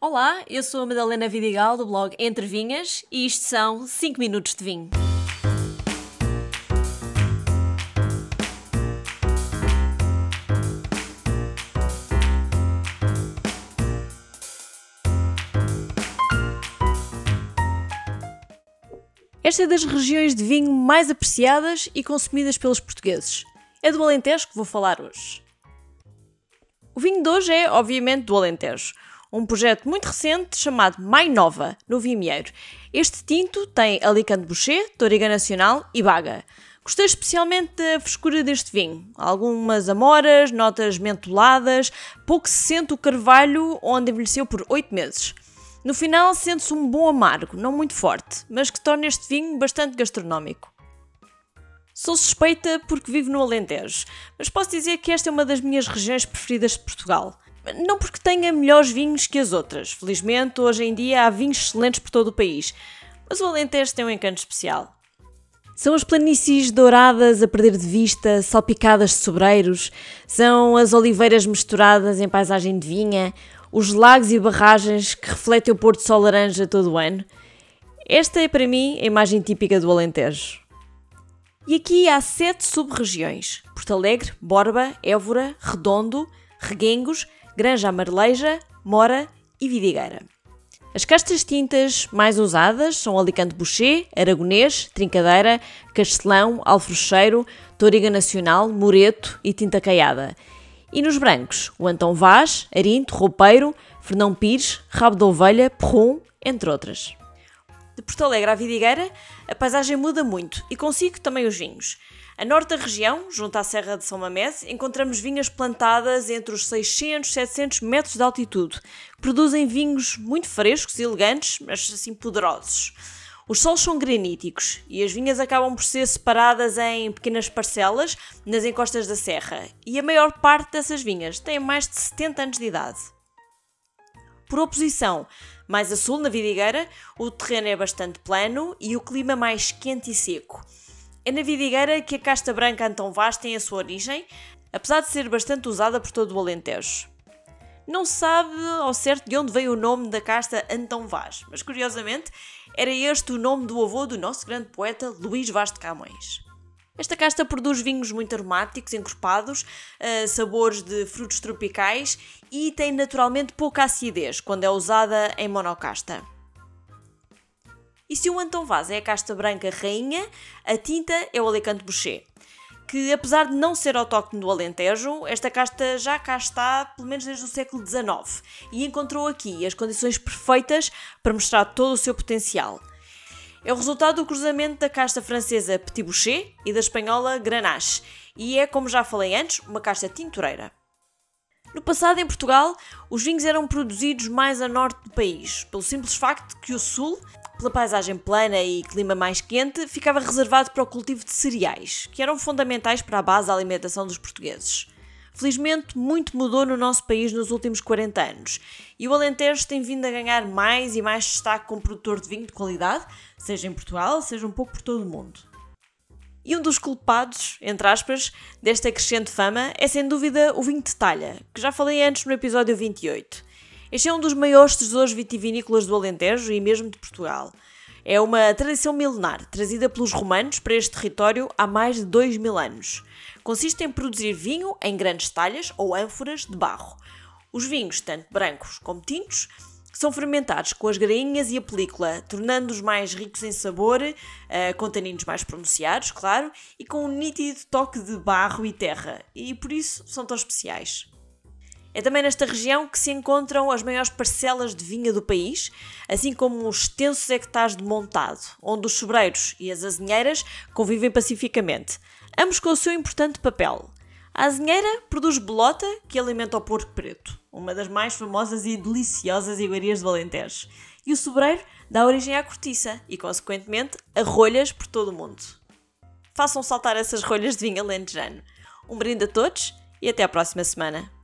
Olá, eu sou a Madalena Vidigal do blog Entre Vinhas e isto são 5 minutos de vinho. Esta é das regiões de vinho mais apreciadas e consumidas pelos portugueses. É do Alentejo que vou falar hoje. O vinho de hoje é, obviamente, do Alentejo. Um projeto muito recente chamado Mai Nova, no Vimieiro. Este tinto tem Alicante Boucher, Toriga Nacional e Baga. Gostei especialmente da frescura deste vinho. Algumas amoras, notas mentoladas, pouco se sente o carvalho onde envelheceu por 8 meses. No final sente-se um bom amargo, não muito forte, mas que torna este vinho bastante gastronómico. Sou suspeita porque vivo no Alentejo, mas posso dizer que esta é uma das minhas regiões preferidas de Portugal. Não porque tenha melhores vinhos que as outras, felizmente hoje em dia há vinhos excelentes por todo o país, mas o Alentejo tem um encanto especial. São as planícies douradas a perder de vista, salpicadas de sobreiros, são as oliveiras misturadas em paisagem de vinha, os lagos e barragens que refletem o pôr do sol laranja todo o ano. Esta é para mim a imagem típica do Alentejo. E aqui há sete sub-regiões: Porto Alegre, Borba, Évora, Redondo, Reguengos, Granja Amareleja, Mora e Vidigueira. As castas tintas mais usadas são Alicante Boucher, Aragonês, Trincadeira, Castelão, Alfrocheiro, Toriga Nacional, Moreto e Tinta Caiada. E nos brancos, o Antão Vaz, Arinto, Roupeiro, Fernão Pires, Rabo de Ovelha, Perron, entre outras. De Porto Alegre à Vidigueira, a paisagem muda muito e consigo também os vinhos. A norte da região, junto à Serra de São Mamés, encontramos vinhas plantadas entre os 600 e 700 metros de altitude, produzem vinhos muito frescos e elegantes, mas assim poderosos. Os solos são graníticos e as vinhas acabam por ser separadas em pequenas parcelas nas encostas da serra, e a maior parte dessas vinhas tem mais de 70 anos de idade. Por oposição, mais a sul, na Vidigueira, o terreno é bastante plano e o clima mais quente e seco. É na Vidigueira que a casta branca Antão Vaz tem a sua origem, apesar de ser bastante usada por todo o Alentejo. Não se sabe ao certo de onde veio o nome da casta Antão Vaz, mas curiosamente era este o nome do avô do nosso grande poeta Luís Vaz de Camões. Esta casta produz vinhos muito aromáticos, encorpados, uh, sabores de frutos tropicais e tem naturalmente pouca acidez quando é usada em monocasta. E se o Antão Vaz é a casta branca rainha, a tinta é o Alicante Boucher que apesar de não ser autóctone do Alentejo, esta casta já cá está pelo menos desde o século XIX e encontrou aqui as condições perfeitas para mostrar todo o seu potencial. É o resultado do cruzamento da casta francesa Petit Boucher e da espanhola Grenache, e é, como já falei antes, uma casta tintureira. No passado, em Portugal, os vinhos eram produzidos mais a norte do país, pelo simples facto que o sul pela paisagem plana e clima mais quente, ficava reservado para o cultivo de cereais, que eram fundamentais para a base da alimentação dos portugueses. Felizmente, muito mudou no nosso país nos últimos 40 anos e o Alentejo tem vindo a ganhar mais e mais destaque como produtor de vinho de qualidade, seja em Portugal, seja um pouco por todo o mundo. E um dos culpados, entre aspas, desta crescente fama é sem dúvida o vinho de talha, que já falei antes no episódio 28. Este é um dos maiores tesouros vitivinícolas do Alentejo e mesmo de Portugal. É uma tradição milenar, trazida pelos romanos para este território há mais de dois mil anos. Consiste em produzir vinho em grandes talhas ou ânforas de barro. Os vinhos, tanto brancos como tintos, são fermentados com as grainhas e a película, tornando-os mais ricos em sabor, uh, com taninos mais pronunciados, claro, e com um nítido toque de barro e terra, e por isso são tão especiais. É também nesta região que se encontram as maiores parcelas de vinha do país, assim como os extensos hectares de montado, onde os sobreiros e as azinheiras convivem pacificamente, ambos com o seu importante papel. A azinheira produz bolota, que alimenta o porco preto, uma das mais famosas e deliciosas iguarias do Alentejo, e o sobreiro dá origem à cortiça e, consequentemente, a rolhas por todo o mundo. Façam saltar essas rolhas de vinho alentejano. Um brinde a todos e até à próxima semana.